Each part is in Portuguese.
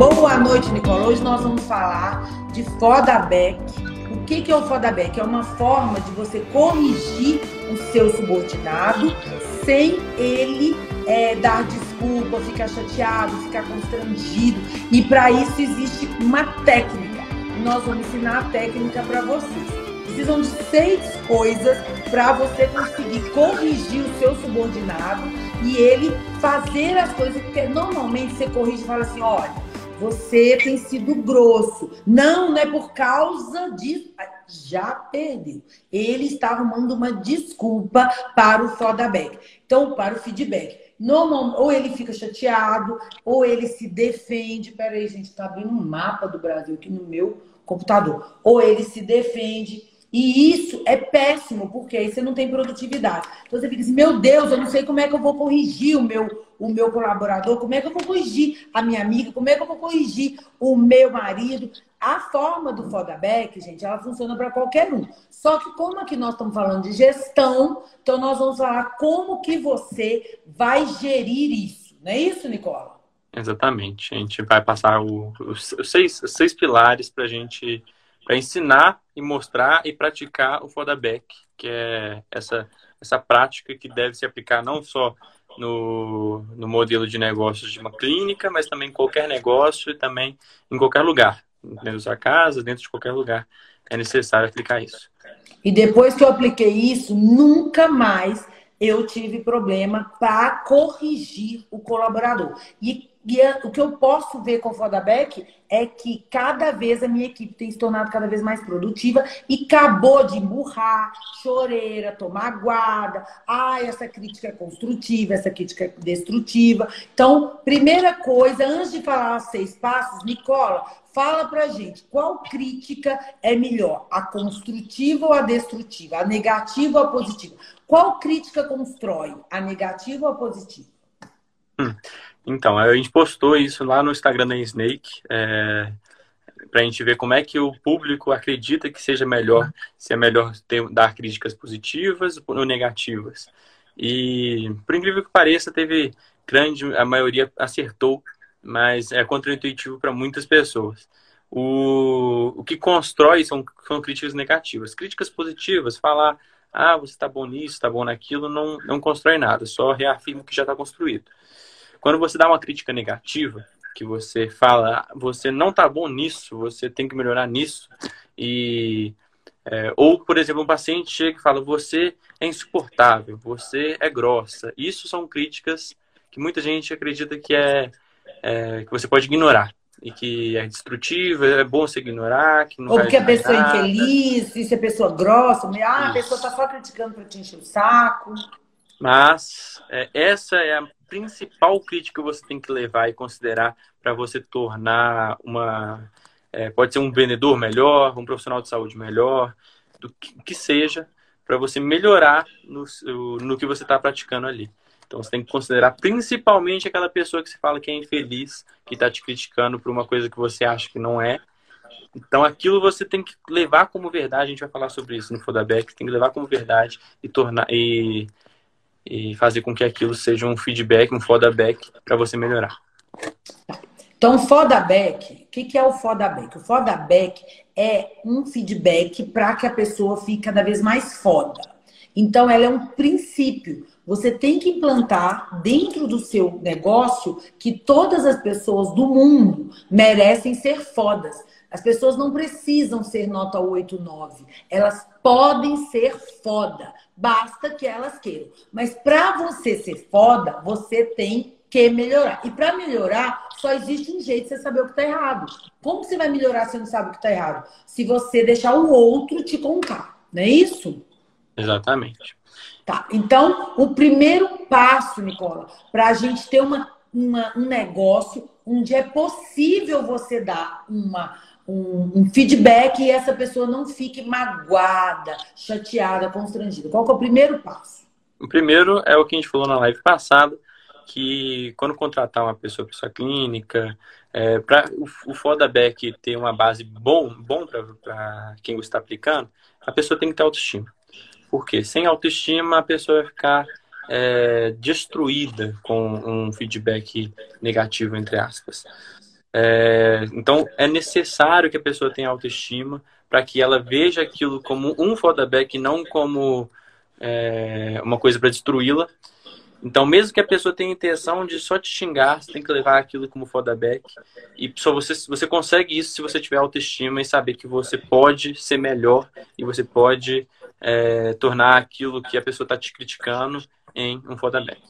Boa noite, Nicola. Hoje nós vamos falar de Fodaback. O que, que é o Fodaback? É uma forma de você corrigir o seu subordinado sem ele é, dar desculpa, ficar chateado, ficar constrangido. E para isso existe uma técnica. Nós vamos ensinar a técnica para vocês. Precisam de seis coisas para você conseguir corrigir o seu subordinado e ele fazer as coisas que normalmente você corrige e fala assim, olha, você tem sido grosso. Não, não é por causa disso. Já perdeu. Ele está arrumando uma desculpa para o feedback. Então, para o feedback. Normal, ou ele fica chateado, ou ele se defende. Peraí, gente, está abrindo um mapa do Brasil aqui no meu computador. Ou ele se defende e isso é péssimo, porque aí você não tem produtividade. Então você fica assim, meu Deus, eu não sei como é que eu vou corrigir o meu, o meu colaborador, como é que eu vou corrigir a minha amiga, como é que eu vou corrigir o meu marido. A forma do feedback, gente, ela funciona para qualquer um. Só que como aqui nós estamos falando de gestão, então nós vamos falar como que você vai gerir isso. Não é isso, Nicola? Exatamente. A gente vai passar o, os, seis, os seis pilares para a gente para ensinar e mostrar e praticar o feedback, que é essa, essa prática que deve se aplicar não só no, no modelo de negócios de uma clínica, mas também em qualquer negócio e também em qualquer lugar, dentro da sua casa, dentro de qualquer lugar. É necessário aplicar isso. E depois que eu apliquei isso, nunca mais eu tive problema para corrigir o colaborador. E e o que eu posso ver com o Fodaback é que cada vez a minha equipe tem se tornado cada vez mais produtiva e acabou de emburrar, choreira, tomar guarda. Ah, essa crítica é construtiva, essa crítica é destrutiva. Então, primeira coisa, antes de falar os seis passos, Nicola, fala pra gente qual crítica é melhor, a construtiva ou a destrutiva, a negativa ou a positiva? Qual crítica constrói, a negativa ou a positiva? Hum. Então, a gente postou isso lá no Instagram da Snake, é, para a gente ver como é que o público acredita que seja melhor, se é melhor ter, dar críticas positivas ou negativas. E, por incrível que pareça, teve grande, a maioria acertou, mas é contraintuitivo para muitas pessoas. O, o que constrói são, são críticas negativas. Críticas positivas, falar, ah, você está bom nisso, está bom naquilo, não, não constrói nada, só reafirma o que já está construído. Quando você dá uma crítica negativa, que você fala, você não tá bom nisso, você tem que melhorar nisso, e é, ou, por exemplo, um paciente chega e fala, você é insuportável, você é grossa. Isso são críticas que muita gente acredita que é, é que você pode ignorar e que é destrutiva, é bom você ignorar. Que não Ou porque a pessoa é infeliz, se a pessoa grossa, ah, a pessoa tá só criticando para te encher o saco. Mas é, essa é a principal crítica que você tem que levar e considerar para você tornar uma. É, pode ser um vendedor melhor, um profissional de saúde melhor, do que, que seja, para você melhorar no, no que você está praticando ali. Então você tem que considerar principalmente aquela pessoa que você fala que é infeliz, que está te criticando por uma coisa que você acha que não é. Então aquilo você tem que levar como verdade, a gente vai falar sobre isso no Fodaback, tem que levar como verdade e tornar e e fazer com que aquilo seja um feedback, um feedback para você melhorar. Então, feedback, o que, que é o feedback? O feedback é um feedback para que a pessoa fique cada vez mais foda. Então, ela é um princípio. Você tem que implantar dentro do seu negócio que todas as pessoas do mundo merecem ser fodas. As pessoas não precisam ser nota 8, 9. Elas podem ser foda. Basta que elas queiram. Mas para você ser foda, você tem que melhorar. E para melhorar, só existe um jeito de você saber o que está errado. Como você vai melhorar se não sabe o que está errado? Se você deixar o outro te contar. Não é isso? Exatamente. Tá. Então, o primeiro passo, Nicola, para a gente ter uma, uma, um negócio onde é possível você dar uma um, um, feedback e essa pessoa não fique magoada, chateada, constrangida? Qual é o primeiro passo? O primeiro é o que a gente falou na live passada, que quando contratar uma pessoa para sua clínica, é, para o, o feedback ter uma base bom, bom para quem está aplicando, a pessoa tem que ter autoestima. Porque sem autoestima a pessoa vai ficar é, destruída com um feedback negativo, entre aspas. É, então, é necessário que a pessoa tenha autoestima para que ela veja aquilo como um feedback e não como é, uma coisa para destruí-la. Então, mesmo que a pessoa tenha intenção de só te xingar, você tem que levar aquilo como feedback. E só você, você consegue isso se você tiver autoestima e saber que você pode ser melhor e você pode é, tornar aquilo que a pessoa está te criticando em um feedback.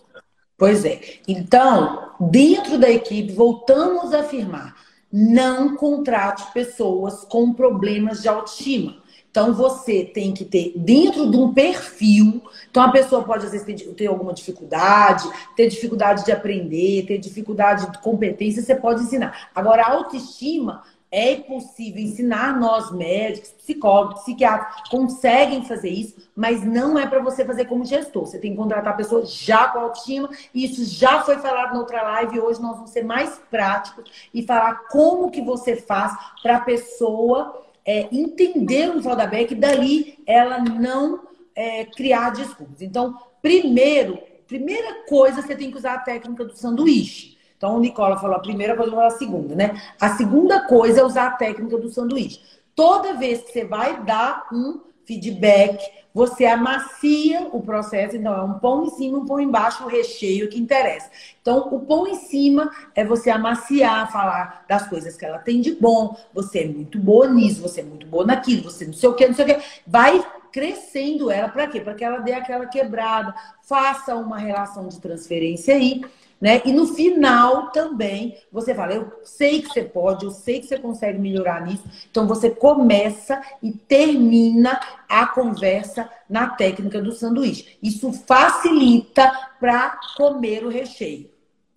Pois é. Então, dentro da equipe, voltamos a afirmar: não contrate pessoas com problemas de autoestima. Então, você tem que ter dentro de um perfil. Então, a pessoa pode, às vezes, ter, alguma dificuldade, ter dificuldade de aprender, ter dificuldade de competência, você pode ensinar. Agora, a autoestima é possível ensinar nós médicos, psicólogos, psiquiatras, conseguem fazer isso, mas não é para você fazer como gestor. Você tem que contratar a pessoa já com autoestima, e isso já foi falado na outra live, e hoje nós vamos ser mais práticos e falar como que você faz para a pessoa é, entender o feedback e dali ela não é, criar desculpas. Então, primeiro, primeira coisa, você tem que usar a técnica do sanduíche. Então, o Nicola falou a primeira coisa, eu vou falar a segunda, né? A segunda coisa é usar a técnica do sanduíche. Toda vez que você vai dar um feedback, você amacia o processo. Então, é um pão em cima, um pão embaixo, o recheio que interessa. Então, o pão em cima é você amaciar, falar das coisas que ela tem de bom. Você é muito boa nisso, você é muito boa naquilo, você não sei o que, não sei o que. Vai crescendo ela. Para quê? Para que ela dê aquela quebrada, faça uma relação de transferência aí né? E no final também você fala, eu sei que você pode, eu sei que você consegue melhorar nisso. Então você começa e termina a conversa na técnica do sanduíche. Isso facilita para comer o recheio,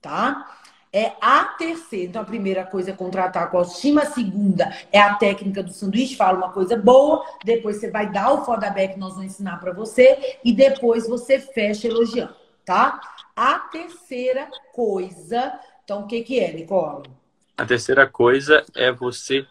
tá? É a terceira. Então, a primeira coisa é contratar com autoestima. A segunda é a técnica do sanduíche. Fala uma coisa boa. Depois você vai dar o feedback que nós vamos ensinar para você. E depois você fecha elogiando, tá? A terceira coisa, então o que, que é, Nicole? A terceira coisa é você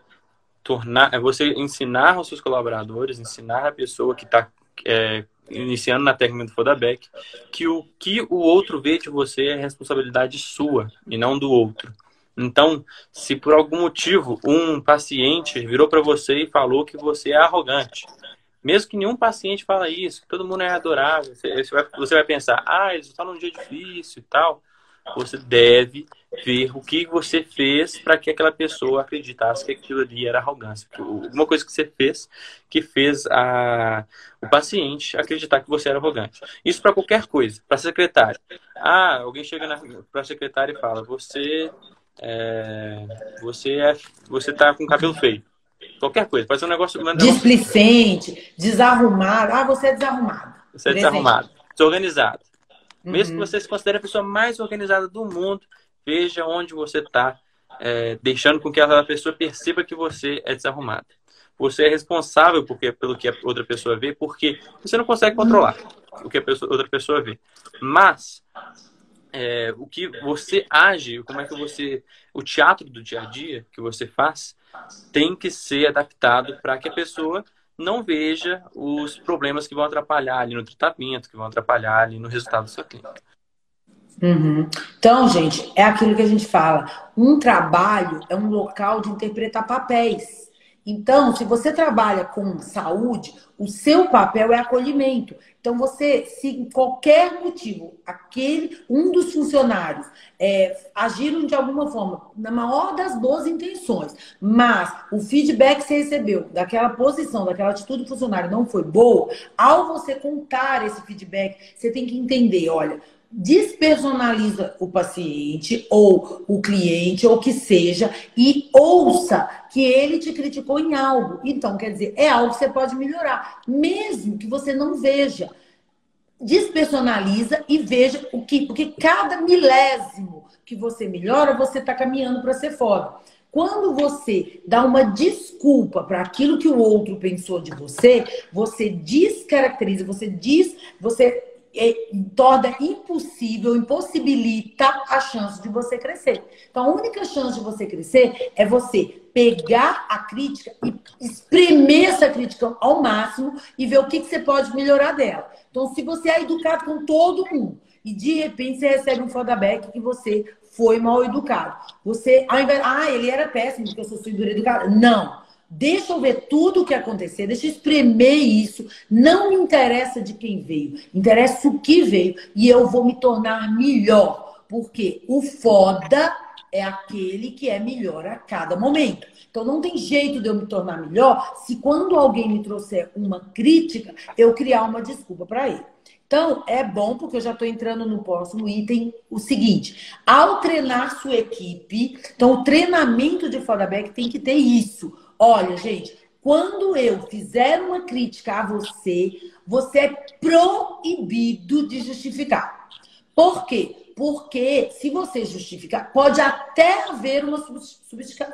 tornar, é você ensinar aos seus colaboradores, ensinar a pessoa que está é, iniciando na técnica do Fodaback, que o que o outro vê de você é responsabilidade sua e não do outro. Então, se por algum motivo um paciente virou para você e falou que você é arrogante, mesmo que nenhum paciente fala isso, todo mundo é adorável, você, vai, você vai pensar, ah, eles estão num dia difícil e tal. Você deve ver o que você fez para que aquela pessoa acreditasse que aquilo ali era arrogância. Uma coisa que você fez que fez a, o paciente acreditar que você era arrogante. Isso para qualquer coisa. Para secretária. Ah, alguém chega para a secretária e fala: Você é, você é, você tá com cabelo feio. Qualquer coisa, pode ser um negócio. Um negócio... Displicente, desarrumado. Ah, você é desarrumado. Você é desarrumado, desorganizado. Uhum. Mesmo que você se considere a pessoa mais organizada do mundo, veja onde você está, é, deixando com que aquela pessoa perceba que você é desarrumado. Você é responsável porque, pelo que a outra pessoa vê, porque você não consegue controlar o que a pessoa, outra pessoa vê. Mas é, o que você age, como é que você. O teatro do dia a dia que você faz tem que ser adaptado para que a pessoa não veja os problemas que vão atrapalhar ali no tratamento, que vão atrapalhar ali no resultado da sua clínica. Uhum. Então, gente, é aquilo que a gente fala. Um trabalho é um local de interpretar papéis. Então, se você trabalha com saúde, o seu papel é acolhimento. Então, você, se em qualquer motivo, aquele, um dos funcionários é, agiram de alguma forma, na maior das boas intenções, mas o feedback que você recebeu daquela posição, daquela atitude do funcionário não foi boa, ao você contar esse feedback, você tem que entender, olha, despersonaliza o paciente ou o cliente ou que seja e ouça que ele te criticou em algo. Então, quer dizer, é algo que você pode melhorar, mesmo que você não veja. Despersonaliza e veja o que, porque cada milésimo que você melhora, você está caminhando para ser foda. Quando você dá uma desculpa para aquilo que o outro pensou de você, você descaracteriza, você diz, você torna impossível, impossibilita a chance de você crescer. Então, a única chance de você crescer é você pegar a crítica e espremer essa crítica ao máximo e ver o que, que você pode melhorar dela. Então, se você é educado com todo mundo, e de repente você recebe um feedback que você foi mal educado. Você, ao invés, ah, ele era péssimo porque eu sou figura educada. Não. Deixa eu ver tudo o que aconteceu, deixa eu espremer isso. Não me interessa de quem veio, interessa o que veio e eu vou me tornar melhor. Porque o foda é aquele que é melhor a cada momento. Então não tem jeito de eu me tornar melhor se quando alguém me trouxer uma crítica, eu criar uma desculpa para ele. Então, é bom, porque eu já estou entrando no próximo item, o seguinte: ao treinar sua equipe, então o treinamento de feedback tem que ter isso. Olha, gente, quando eu fizer uma crítica a você, você é proibido de justificar. Por quê? Porque se você justificar, pode até haver uma,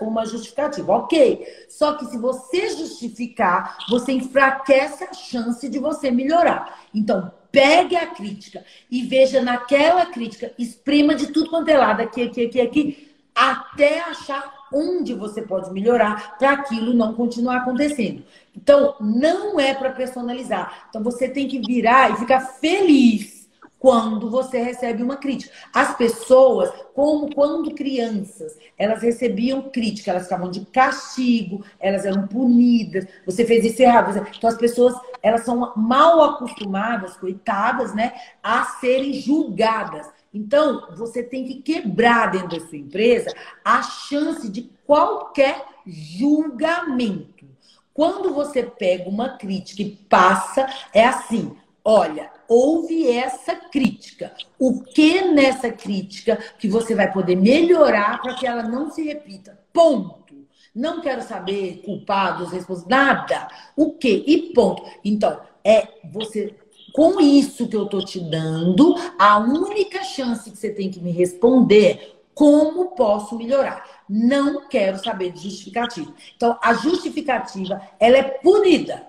uma justificativa, ok. Só que se você justificar, você enfraquece a chance de você melhorar. Então, pegue a crítica e veja naquela crítica, exprima de tudo quanto é lado, aqui, aqui, aqui, aqui, até achar onde você pode melhorar para aquilo não continuar acontecendo. Então, não é para personalizar. Então, você tem que virar e ficar feliz quando você recebe uma crítica. As pessoas, como quando crianças, elas recebiam crítica, elas ficavam de castigo, elas eram punidas, você fez isso errado. Então, as pessoas, elas são mal acostumadas, coitadas, né, a serem julgadas. Então, você tem que quebrar dentro da sua empresa a chance de qualquer julgamento. Quando você pega uma crítica e passa, é assim: olha, houve essa crítica. O que nessa crítica que você vai poder melhorar para que ela não se repita? Ponto. Não quero saber culpados, responsáveis, nada. O que? E ponto. Então, é você com isso que eu tô te dando, a única chance que você tem que me responder como posso melhorar. Não quero saber de justificativa. Então, a justificativa, ela é punida.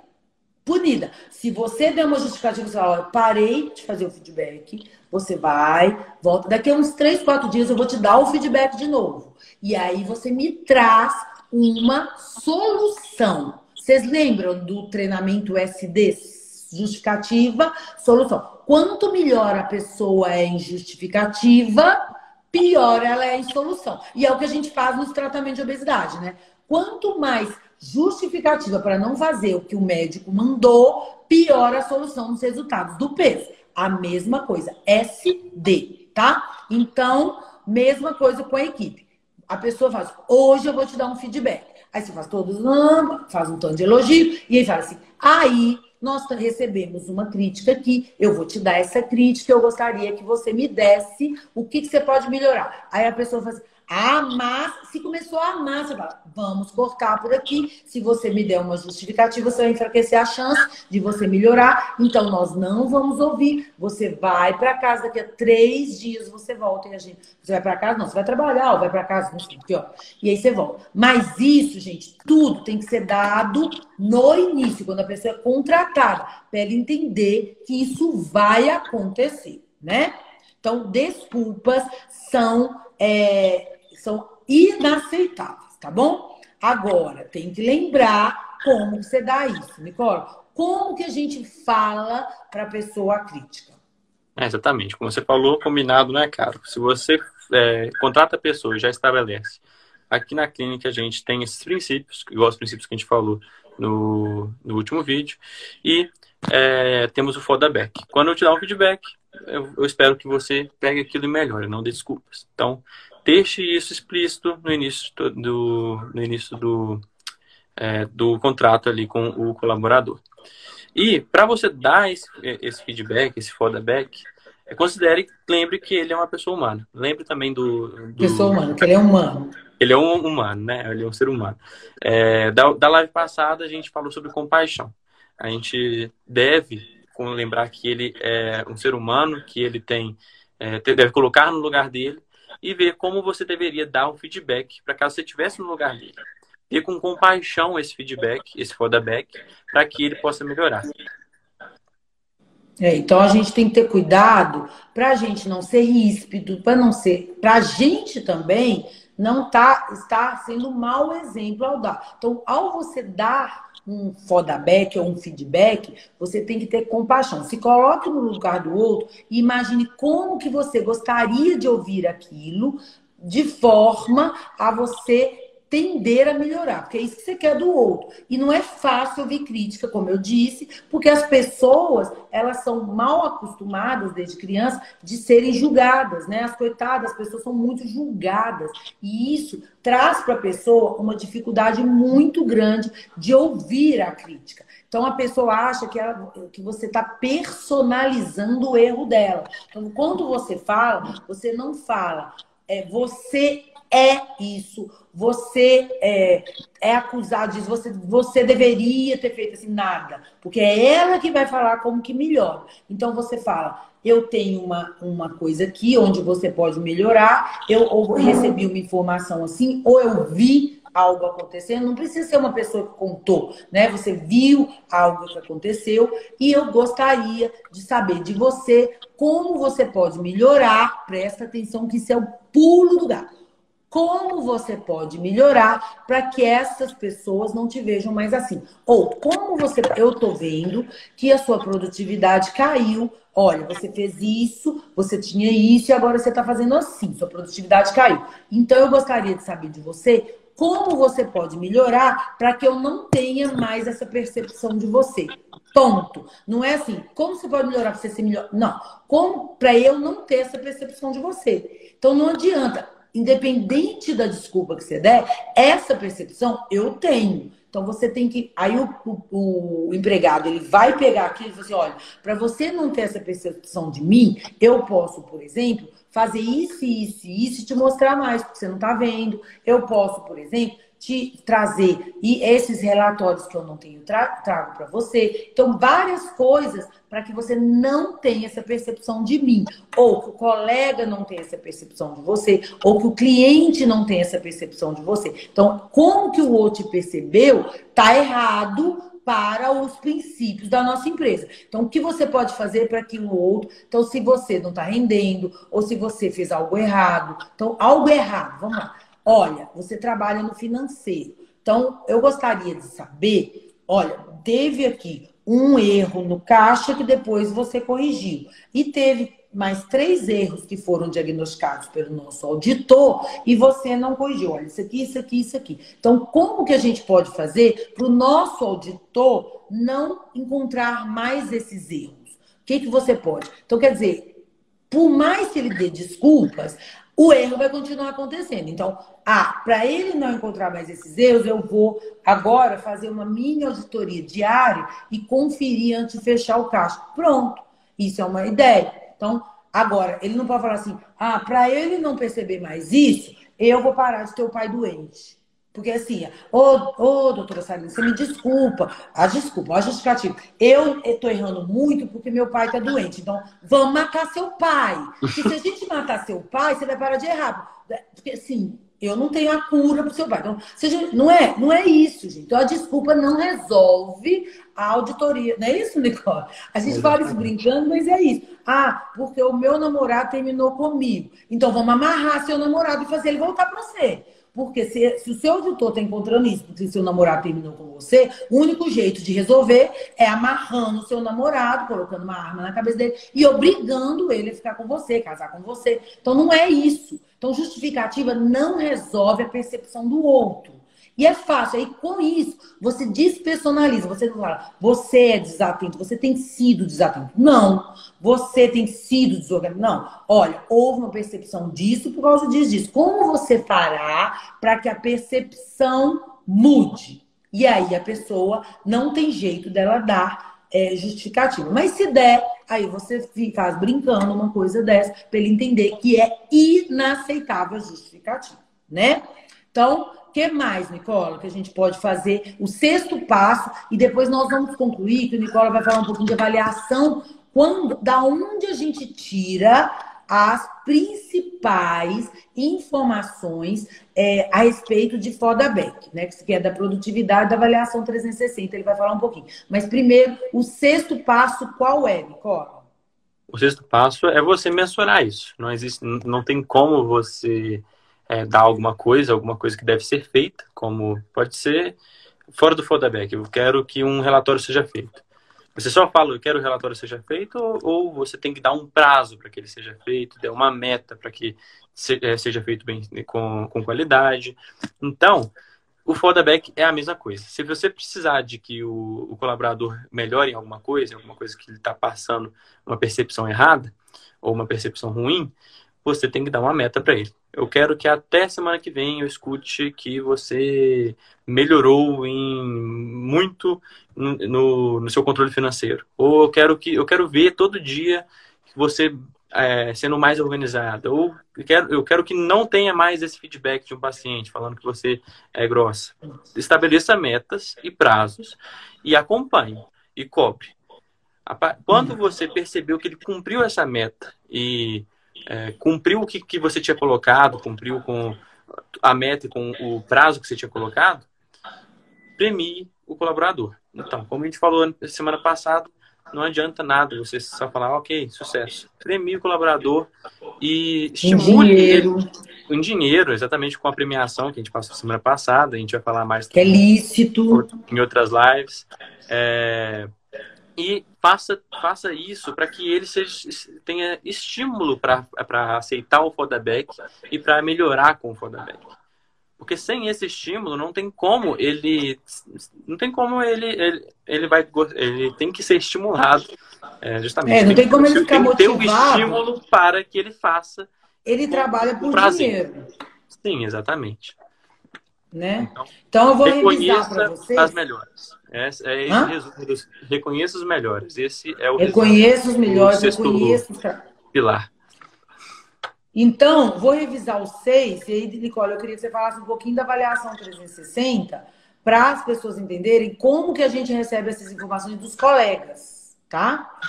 Punida. Se você der uma justificativa, você fala, parei de fazer o feedback, você vai, volta. Daqui a uns 3, 4 dias eu vou te dar o feedback de novo. E aí você me traz uma solução. Vocês lembram do treinamento SD justificativa, solução. Quanto melhor a pessoa é em justificativa, pior ela é em solução. E é o que a gente faz nos tratamentos de obesidade, né? Quanto mais justificativa para não fazer o que o médico mandou, pior a solução nos resultados do peso. A mesma coisa, SD, tá? Então, mesma coisa com a equipe. A pessoa faz, hoje eu vou te dar um feedback. Aí você faz todos, faz um tanto de elogio, e aí fala assim, aí nós recebemos uma crítica aqui, eu vou te dar essa crítica, eu gostaria que você me desse o que, que você pode melhorar. Aí a pessoa fala assim, a se começou a amar, você fala, vamos cortar por aqui. Se você me der uma justificativa, você vai enfraquecer a chance de você melhorar. Então, nós não vamos ouvir. Você vai para casa, daqui a três dias você volta e a gente. Você vai para casa? Não, você vai trabalhar ou vai para casa, não sei o que, ó. E aí você volta. Mas isso, gente, tudo tem que ser dado no início, quando a pessoa é contratada, para ela entender que isso vai acontecer, né? Então, desculpas são. É, são inaceitáveis, tá bom? Agora, tem que lembrar como você dá isso, Nicole. Como que a gente fala para a pessoa crítica? É, exatamente. Como você falou, combinado não é caro. Se você é, contrata a pessoa e já estabelece. Aqui na clínica a gente tem esses princípios, igual os princípios que a gente falou no, no último vídeo. E é, temos o feedback. Quando eu te dar um feedback, eu, eu, espero que você pegue aquilo e melhore, não dê desculpas. Então, deixe isso explícito no início do, no início do, é, do contrato ali com o colaborador. E para você dar esse, esse feedback, esse feedback, é, considere, lembre que ele é uma pessoa humana. Lembre também do, do... Pessoa humana, que ele é humano. Ele é um humano, né? Ele é um ser humano. É, da, da live passada a gente falou sobre compaixão. A gente deve lembrar que ele é um ser humano, que ele tem é, deve colocar no lugar dele e ver como você deveria dar um feedback para caso você estivesse no lugar dele. Ter com compaixão esse feedback, esse feedback, para que ele possa melhorar. É, então a gente tem que ter cuidado para a gente não ser ríspido, para não ser, para a gente também não tá, estar sendo um mau exemplo ao dar. Então, ao você dar um feedback ou um feedback, você tem que ter compaixão. Se coloque no lugar do outro e imagine como que você gostaria de ouvir aquilo de forma a você tender a melhorar, porque é isso que você quer do outro. E não é fácil ouvir crítica, como eu disse, porque as pessoas, elas são mal acostumadas desde criança de serem julgadas, né? As coitadas, as pessoas são muito julgadas. E isso traz para a pessoa uma dificuldade muito grande de ouvir a crítica. Então a pessoa acha que, ela, que você está personalizando o erro dela. Então, quando você fala, você não fala, é, você é isso, você é, é acusado disso, você, você deveria ter feito assim, nada. Porque é ela que vai falar como que melhora. Então você fala, eu tenho uma, uma coisa aqui onde você pode melhorar, eu ou recebi uma informação assim, ou eu vi algo acontecendo, não precisa ser uma pessoa que contou, né? Você viu algo que aconteceu e eu gostaria de saber de você como você pode melhorar. Presta atenção que isso é o pulo do gato como você pode melhorar para que essas pessoas não te vejam mais assim. Ou como você, eu estou vendo que a sua produtividade caiu. Olha, você fez isso, você tinha isso e agora você está fazendo assim. Sua produtividade caiu. Então eu gostaria de saber de você como você pode melhorar para que eu não tenha mais essa percepção de você. Ponto. Não é assim, como você pode melhorar para você ser melhor? Não. Para eu não ter essa percepção de você. Então não adianta independente da desculpa que você der, essa percepção eu tenho. Então você tem que. Aí o, o, o empregado ele vai pegar aquilo e falar assim: olha, para você não ter essa percepção de mim, eu posso, por exemplo, fazer isso, isso isso e te mostrar mais, porque você não está vendo. Eu posso, por exemplo, te trazer e esses relatórios que eu não tenho tra trago para você. Então, várias coisas para que você não tenha essa percepção de mim, ou que o colega não tenha essa percepção de você, ou que o cliente não tenha essa percepção de você. Então, como que o outro te percebeu, tá errado para os princípios da nossa empresa. Então, o que você pode fazer para que o outro. Então, se você não está rendendo, ou se você fez algo errado. Então, algo errado, vamos lá. Olha, você trabalha no financeiro. Então, eu gostaria de saber, olha, teve aqui um erro no caixa que depois você corrigiu. E teve mais três erros que foram diagnosticados pelo nosso auditor e você não corrigiu. Olha, isso aqui, isso aqui, isso aqui. Então, como que a gente pode fazer para o nosso auditor não encontrar mais esses erros? O que, que você pode? Então, quer dizer, por mais que ele dê desculpas, o erro vai continuar acontecendo. Então, ah, para ele não encontrar mais esses erros, eu vou agora fazer uma mini auditoria diária e conferir antes de fechar o caixa. Pronto. Isso é uma ideia. Então, agora, ele não pode falar assim: ah, para ele não perceber mais isso, eu vou parar de ter o pai doente. Porque assim, ô, ô doutora Salina, você me desculpa, a desculpa, a justificativa. Eu estou errando muito porque meu pai está doente. Então, vamos matar seu pai. Porque se a gente matar seu pai, você vai parar de errar. Porque assim, eu não tenho a cura para o seu pai. Então, seja, não, é, não é isso, gente. Então, a desculpa não resolve a auditoria. Não é isso, Nicole? A gente fala isso brincando, mas é isso. Ah, porque o meu namorado terminou comigo. Então, vamos amarrar seu namorado e fazer ele voltar para você. Porque se, se o seu auditor está encontrando isso, porque seu namorado terminou com você, o único jeito de resolver é amarrando o seu namorado, colocando uma arma na cabeça dele e obrigando ele a ficar com você, casar com você. Então não é isso. Então justificativa não resolve a percepção do outro. E é fácil. Aí, com isso, você despersonaliza. Você não fala, você é desatento, você tem sido desatento. Não. Você tem sido desorganizado. Não. Olha, houve uma percepção disso por causa disso, disso. Como você fará para que a percepção mude? E aí a pessoa não tem jeito dela dar é, justificativa. Mas se der, aí você faz brincando uma coisa dessa para ele entender que é inaceitável a justificativa, né? Então, o que mais, Nicola, que a gente pode fazer? O sexto passo, e depois nós vamos concluir, que o Nicola vai falar um pouquinho de avaliação, quando, da onde a gente tira as principais informações é, a respeito de Fodaback, né? Que é da produtividade da avaliação 360. Ele vai falar um pouquinho. Mas primeiro, o sexto passo, qual é, Nicola? O sexto passo é você mensurar isso. Não existe, não tem como você é, dar alguma coisa, alguma coisa que deve ser feita, como pode ser fora do feedback, eu quero que um relatório seja feito. Você só fala, eu quero que o relatório seja feito, ou, você tem que dar um prazo para que ele seja feito, dar uma meta para que é, seja feito bem com, com qualidade. Então, o feedback é a mesma coisa. Se você precisar de que o, o colaborador melhore em alguma coisa, alguma coisa que ele está passando uma percepção errada ou uma percepção ruim, você tem que dar uma meta para ele. Eu quero que até semana que vem eu escute que você melhorou em muito no, no, seu controle financeiro. Ou eu quero que eu quero ver todo dia que você é, sendo mais organizada. Ou eu quero, eu quero que não tenha mais esse feedback de um paciente falando que você é grossa. Estabeleça metas e prazos e acompanhe e cobre. Quando você percebeu que ele cumpriu essa meta e é, cumpriu o que, que você tinha colocado, cumpriu com a meta e com o prazo que você tinha colocado, premie o colaborador. Então, como a gente falou semana passada, não adianta nada você só falar, ok, sucesso. Premie o colaborador e estimule dinheiro. ele com dinheiro, exatamente com a premiação que a gente passou semana passada. A gente vai falar mais. Que é lícito. Em outras lives. É, e faça, faça isso para que ele seja, tenha estímulo para aceitar o feedback e para melhorar com o feedback. Porque sem esse estímulo não tem como ele não tem como ele ele, ele vai ele tem que ser estimulado é, justamente. É, não tem, tem como ele ficar tem motivado. Ter o estímulo para que ele faça. Ele trabalha por prazer. dinheiro. Sim, exatamente. Né? Então, então eu vou revisar para vocês as melhores. É, é reconheça os melhores. Esse é o Reconheça os melhores, reconheça pilar. Então, vou revisar os seis, e aí, Nicole, eu queria que você falasse um pouquinho da avaliação 360 para as pessoas entenderem como que a gente recebe essas informações dos colegas, tá?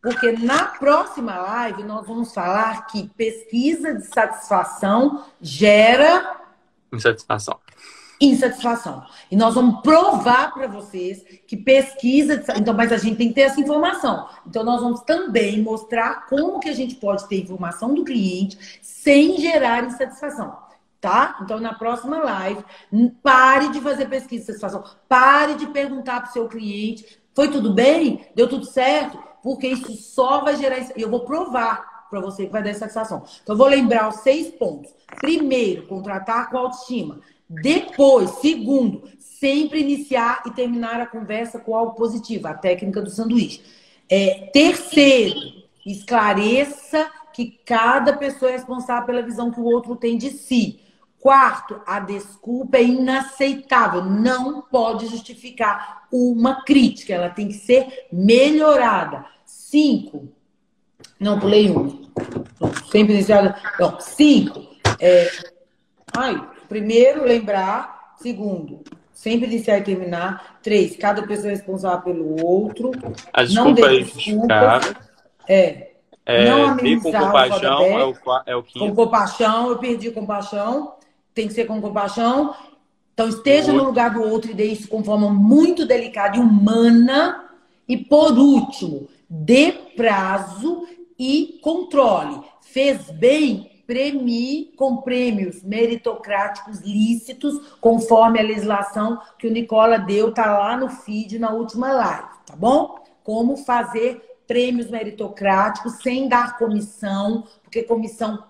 Porque na próxima live nós vamos falar que pesquisa de satisfação gera insatisfação insatisfação. E nós vamos provar para vocês que pesquisa. Então, mas a gente tem que ter essa informação. Então, nós vamos também mostrar como que a gente pode ter informação do cliente sem gerar insatisfação. Tá? Então, na próxima live, pare de fazer pesquisa de satisfação. Pare de perguntar para o seu cliente: foi tudo bem? Deu tudo certo? Porque isso só vai gerar. Eu vou provar para você que vai dar satisfação. Então, eu vou lembrar os seis pontos. Primeiro, contratar com autoestima. Depois, segundo, sempre iniciar e terminar a conversa com algo positivo, a técnica do sanduíche. É, terceiro, esclareça que cada pessoa é responsável pela visão que o outro tem de si. Quarto, a desculpa é inaceitável, não pode justificar uma crítica, ela tem que ser melhorada. Cinco, não pulei um, sempre iniciado. Não, cinco, é, ai, Primeiro, lembrar. Segundo, sempre iniciar e terminar. Três, cada pessoa é responsável pelo outro. A desculpa não dê desculpa. É. é. Não amenizar com compaixão é o, é o quinto. Com compaixão, eu perdi compaixão. Tem que ser com compaixão. Então, esteja no lugar do outro e dê isso com forma muito delicada e humana. E, por último, dê prazo e controle. Fez bem, premie com prêmios meritocráticos lícitos, conforme a legislação que o Nicola deu, tá lá no feed na última live, tá bom? Como fazer prêmios meritocráticos sem dar comissão, porque comissão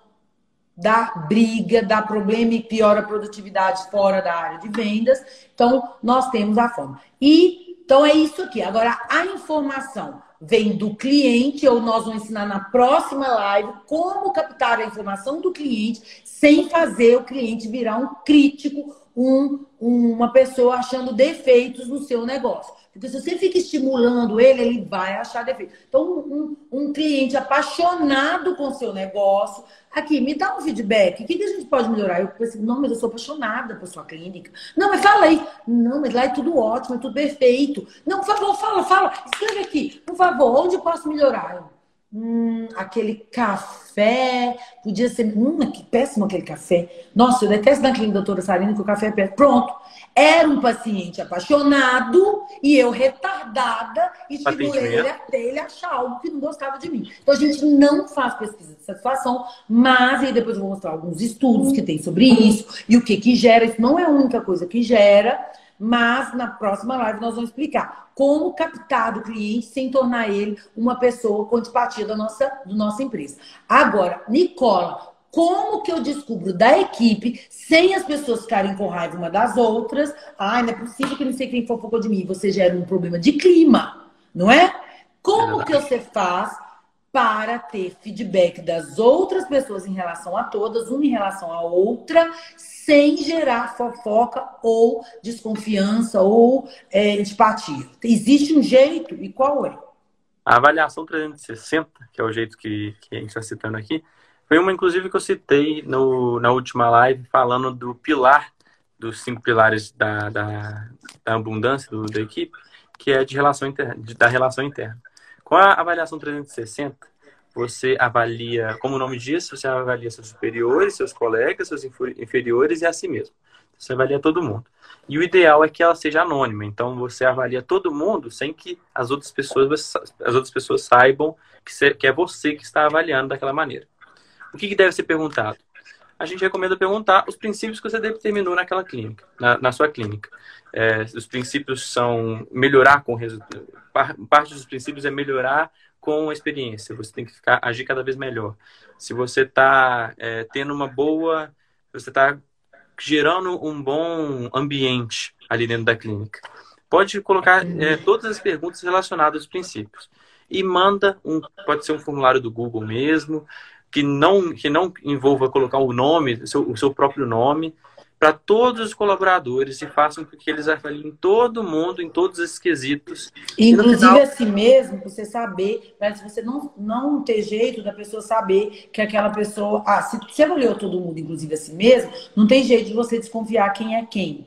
dá briga, dá problema e piora a produtividade fora da área de vendas. Então, nós temos a forma. E então é isso aqui. Agora, a informação vem do cliente, ou nós vamos ensinar na próxima live como captar a informação do cliente sem fazer o cliente virar um crítico, um, uma pessoa achando defeitos no seu negócio. Porque se você fica estimulando ele, ele vai achar defeito. Então, um, um cliente apaixonado com o seu negócio, aqui, me dá um feedback. O que, que a gente pode melhorar? Eu pensei, não, mas eu sou apaixonada por sua clínica. Não, mas fala aí. Não, mas lá é tudo ótimo, é tudo perfeito. Não, por favor, fala, fala. Escreve aqui. Por favor, onde posso melhorar? Hum, aquele café. Podia ser. Hum, que péssimo aquele café. Nossa, eu detesto na clínica doutora Sarina que o café é péssimo. Pronto. Era um paciente apaixonado e eu retardada estimulei ele até ele achar algo que não gostava de mim. Então a gente não faz pesquisa de satisfação, mas aí depois eu vou mostrar alguns estudos que tem sobre isso e o que que gera. Isso não é a única coisa que gera, mas na próxima live nós vamos explicar como captar do cliente sem tornar ele uma pessoa com antipatia da nossa, da nossa empresa. Agora, Nicola, como que eu descubro da equipe sem as pessoas ficarem com raiva uma das outras? Ai, não é possível que não sei quem fofocou de mim. Você gera um problema de clima, não é? Como que você faz para ter feedback das outras pessoas em relação a todas, uma em relação à outra, sem gerar fofoca ou desconfiança ou é, antipatia. Existe um jeito e qual é? A avaliação 360, que é o jeito que, que a gente está citando aqui, foi uma, inclusive, que eu citei no, na última live, falando do pilar, dos cinco pilares da, da, da abundância do, da equipe, que é de relação interna, de, da relação interna. Com a avaliação 360, você avalia, como o nome diz, você avalia seus superiores, seus colegas, seus inferiores e a si mesmo. Você avalia todo mundo. E o ideal é que ela seja anônima. Então você avalia todo mundo sem que as outras pessoas, as outras pessoas saibam que, é você que está avaliando daquela maneira. O que, que deve ser perguntado? A gente recomenda perguntar os princípios que você determinou naquela clínica, na, na sua clínica. É, os princípios são melhorar com resultado. Parte dos princípios é melhorar com a experiência. Você tem que ficar, agir cada vez melhor. Se você está é, tendo uma boa, você está gerando um bom ambiente ali dentro da clínica. Pode colocar é, todas as perguntas relacionadas aos princípios e manda um, pode ser um formulário do Google mesmo, que não que não envolva colocar o nome, o seu, o seu próprio nome, para todos os colaboradores e façam com que eles avaliem todo mundo em todos esses quesitos. Inclusive final... assim mesmo, você saber, para você não, não ter jeito da pessoa saber que aquela pessoa. Ah, se você avaliou todo mundo, inclusive assim mesmo, não tem jeito de você desconfiar quem é quem.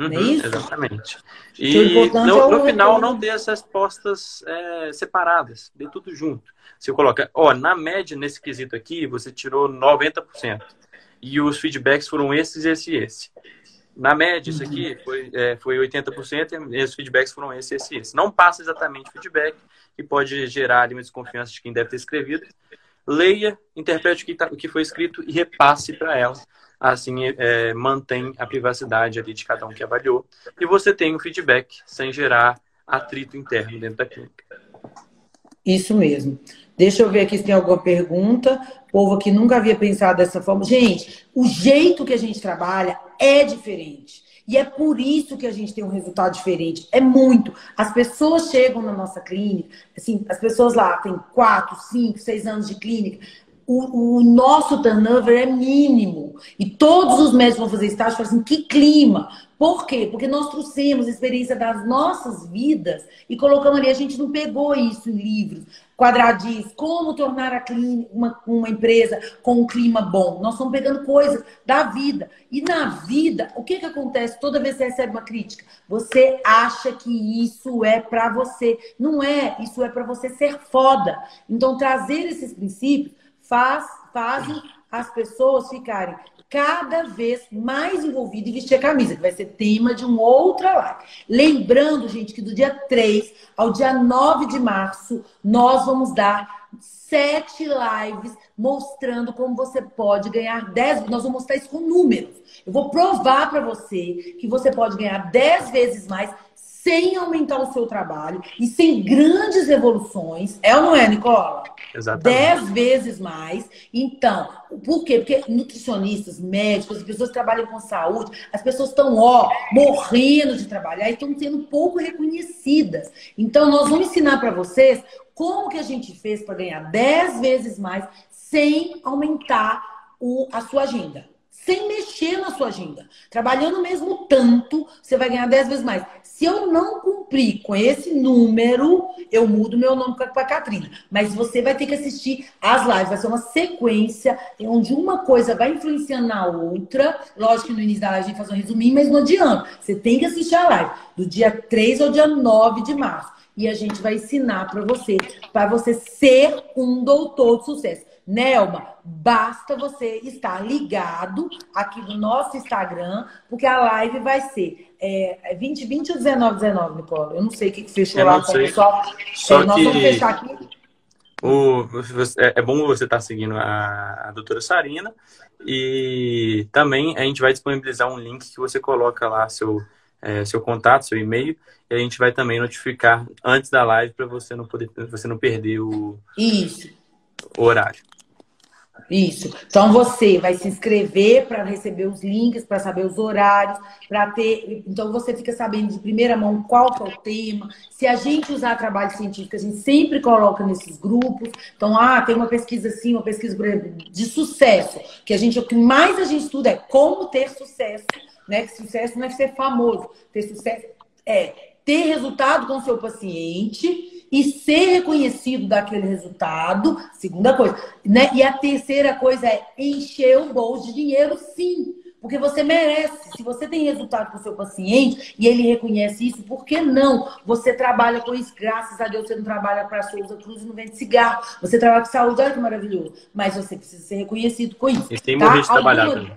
Uhum, não é uhum, isso? Exatamente. E no, é no final não dê as respostas é, separadas, dê tudo junto. Você coloca, ó, na média, nesse quesito aqui, você tirou 90% e os feedbacks foram esses, esse e esse. Na média, isso aqui foi, é, foi 80% e os feedbacks foram esse, esse e esse. Não passa exatamente feedback, que pode gerar ali, uma desconfiança de quem deve ter escrevido. Leia, interprete o que, tá, o que foi escrito e repasse para ela. Assim, é, mantém a privacidade ali de cada um que avaliou. E você tem o feedback sem gerar atrito interno dentro da clínica. Isso mesmo. Deixa eu ver aqui se tem alguma pergunta. O povo aqui nunca havia pensado dessa forma. Gente, o jeito que a gente trabalha é diferente. E é por isso que a gente tem um resultado diferente. É muito. As pessoas chegam na nossa clínica, assim, as pessoas lá têm quatro, cinco, seis anos de clínica o, o, nosso turnover é mínimo. E todos os médicos vão fazer estágio e falam assim, que clima. Por quê? Porque nós trouxemos experiência das nossas vidas e colocamos ali, a gente não pegou isso em livros, quadradinhos, como tornar a uma, uma empresa com um clima bom. Nós estamos pegando coisas da vida. E na vida, o que, que acontece toda vez que você recebe uma crítica? Você acha que isso é para você. Não é, isso é para você ser foda. Então, trazer esses princípios faz, fazem as pessoas ficarem cada vez mais envolvidas em vestir a camisa, que vai ser tema de uma outra live. Lembrando, gente, que do dia 3 ao dia 9 de março, nós vamos dar sete lives mostrando como você pode ganhar 10. Nós vamos mostrar isso com números. Eu vou provar para você que você pode ganhar 10 vezes mais sem aumentar o seu trabalho e sem grandes revoluções. É ou não é, Nicola? Exatamente. Dez vezes mais. Então, por quê? Porque nutricionistas, médicos, as pessoas que trabalham com saúde, as pessoas estão, ó, morrendo de trabalhar e estão sendo pouco reconhecidas. Então, nós vamos ensinar para vocês como que a gente fez para ganhar dez vezes mais sem aumentar o, a sua agenda sem mexer na sua agenda. Trabalhando mesmo tanto, você vai ganhar 10 vezes mais. Se eu não cumprir com esse número, eu mudo meu nome para Catrina. Mas você vai ter que assistir as lives. Vai ser uma sequência onde uma coisa vai influenciando na outra. Lógico que no início da live a gente faz um resuminho, mas não adianta. Você tem que assistir a live do dia 3 ao dia 9 de março. E a gente vai ensinar para você, para você ser um doutor de sucesso. Nelma, basta você estar ligado aqui no nosso Instagram, porque a live vai ser é, 2020 ou 1919, Nicola? Eu não sei o que, fechou lá com o pessoal. Só é, nós que... vamos fechar aqui. O, é, é bom você estar seguindo a, a doutora Sarina e também a gente vai disponibilizar um link que você coloca lá seu é, seu contato, seu e-mail, e a gente vai também notificar antes da live para você não poder, você não perder o, Isso. o horário. Isso. Então você vai se inscrever para receber os links, para saber os horários, para ter. Então você fica sabendo de primeira mão qual que é o tema. Se a gente usar trabalho científico, a gente sempre coloca nesses grupos. Então, ah, tem uma pesquisa assim, uma pesquisa de sucesso, que a gente o que mais a gente estuda é como ter sucesso, né? Que sucesso não é ser famoso, ter sucesso é ter resultado com o seu paciente e ser reconhecido daquele resultado, segunda coisa, né? E a terceira coisa é encher o bolso de dinheiro, sim. Porque você merece. Se você tem resultado com o seu paciente e ele reconhece isso, por que não? Você trabalha com isso, graças a Deus você não trabalha para a Souza Cruz e não vende cigarro. Você trabalha com saúde, olha que maravilhoso. Mas você precisa ser reconhecido com isso. E sem tá? morrer de trabalhar também.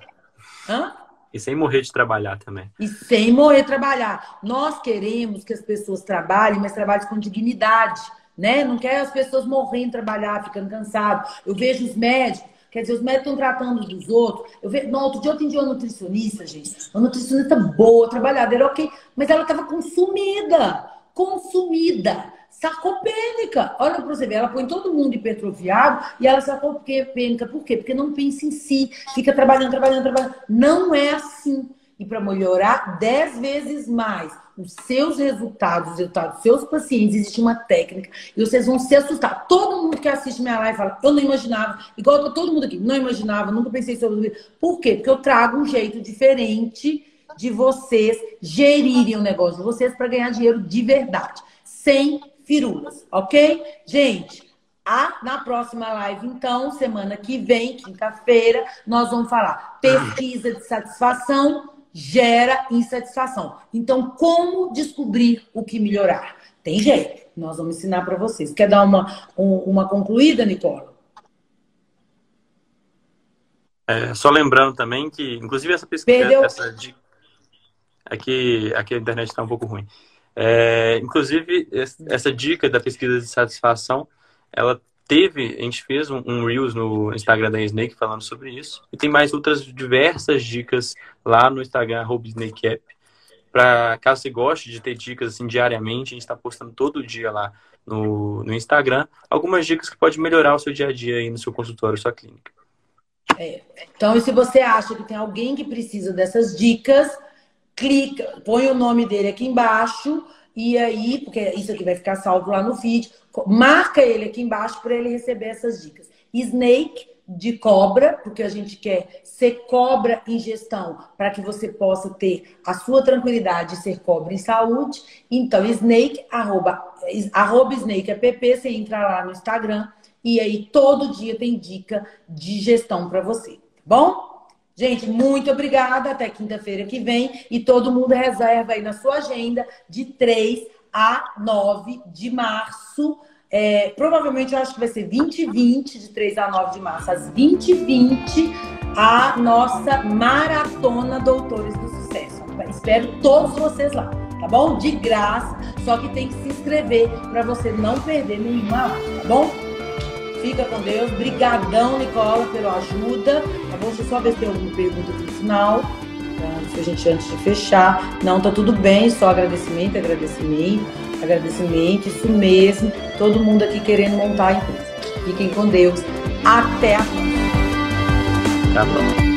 Hã? E sem morrer de trabalhar também. E sem morrer de trabalhar. Nós queremos que as pessoas trabalhem, mas trabalhem com dignidade, né? Não quer as pessoas morrendo trabalhar, ficando cansados. Eu vejo os médicos, quer dizer, os médicos estão tratando dos outros. Eu vejo, no outro dia eu atendi uma nutricionista, gente. Uma nutricionista boa, trabalhadeira, ok, mas ela estava consumida. Consumida sarcopênica. Olha para você ver, ela põe todo mundo hipertrofiado e ela sarcopênica. Por quê? Porque não pensa em si, fica trabalhando, trabalhando, trabalhando. Não é assim. E para melhorar dez vezes mais os seus resultados, os resultados dos seus pacientes, existe uma técnica e vocês vão se assustar. Todo mundo que assiste minha live fala, eu não imaginava, igual todo mundo aqui, não imaginava, nunca pensei sobre isso. Por quê? Porque eu trago um jeito diferente de vocês gerirem o negócio de vocês para ganhar dinheiro de verdade, sem firulas, ok? Gente, a, na próxima live, então, semana que vem, quinta-feira, nós vamos falar pesquisa de satisfação gera insatisfação. Então, como descobrir o que melhorar? Tem jeito, nós vamos ensinar para vocês. Quer dar uma, um, uma concluída, Nicola? É, só lembrando também que, inclusive, essa pesquisa, Perdeu... essa dica, aqui, aqui a internet está um pouco ruim. É, inclusive, essa dica da pesquisa de satisfação, ela teve, a gente fez um, um, Reels no Instagram da Snake falando sobre isso. E tem mais outras diversas dicas lá no Instagram, SnakeApp. Para caso você goste de ter dicas assim, diariamente, a gente está postando todo dia lá no, no Instagram. Algumas dicas que pode melhorar o seu dia a dia aí no seu consultório, sua clínica. É. Então, se você acha que tem alguém que precisa dessas dicas, clica, põe o nome dele aqui embaixo e aí, porque isso aqui vai ficar salvo lá no feed, marca ele aqui embaixo para ele receber essas dicas. Snake de cobra, porque a gente quer ser cobra em gestão, para que você possa ter a sua tranquilidade e ser cobra em saúde. Então, Snake, arroba, arroba Snake app, você entra lá no Instagram e aí todo dia tem dica de gestão para você, tá bom? Gente, muito obrigada. Até quinta-feira que vem. E todo mundo reserva aí na sua agenda de 3 a 9 de março. É, provavelmente eu acho que vai ser 2020, de 3 a 9 de março, às 2020, a nossa maratona Doutores do Sucesso. Espero todos vocês lá, tá bom? De graça, só que tem que se inscrever para você não perder nenhuma aula, tá bom? Fica com Deus. Brigadão, Nicola, pela ajuda. Tá bom? Deixa eu só ver se tem alguma pergunta no final. Tá? Se a gente antes de fechar. Não, tá tudo bem, só agradecimento, agradecimento, agradecimento, isso mesmo. Todo mundo aqui querendo montar a empresa. Fiquem com Deus. Até a próxima. A próxima.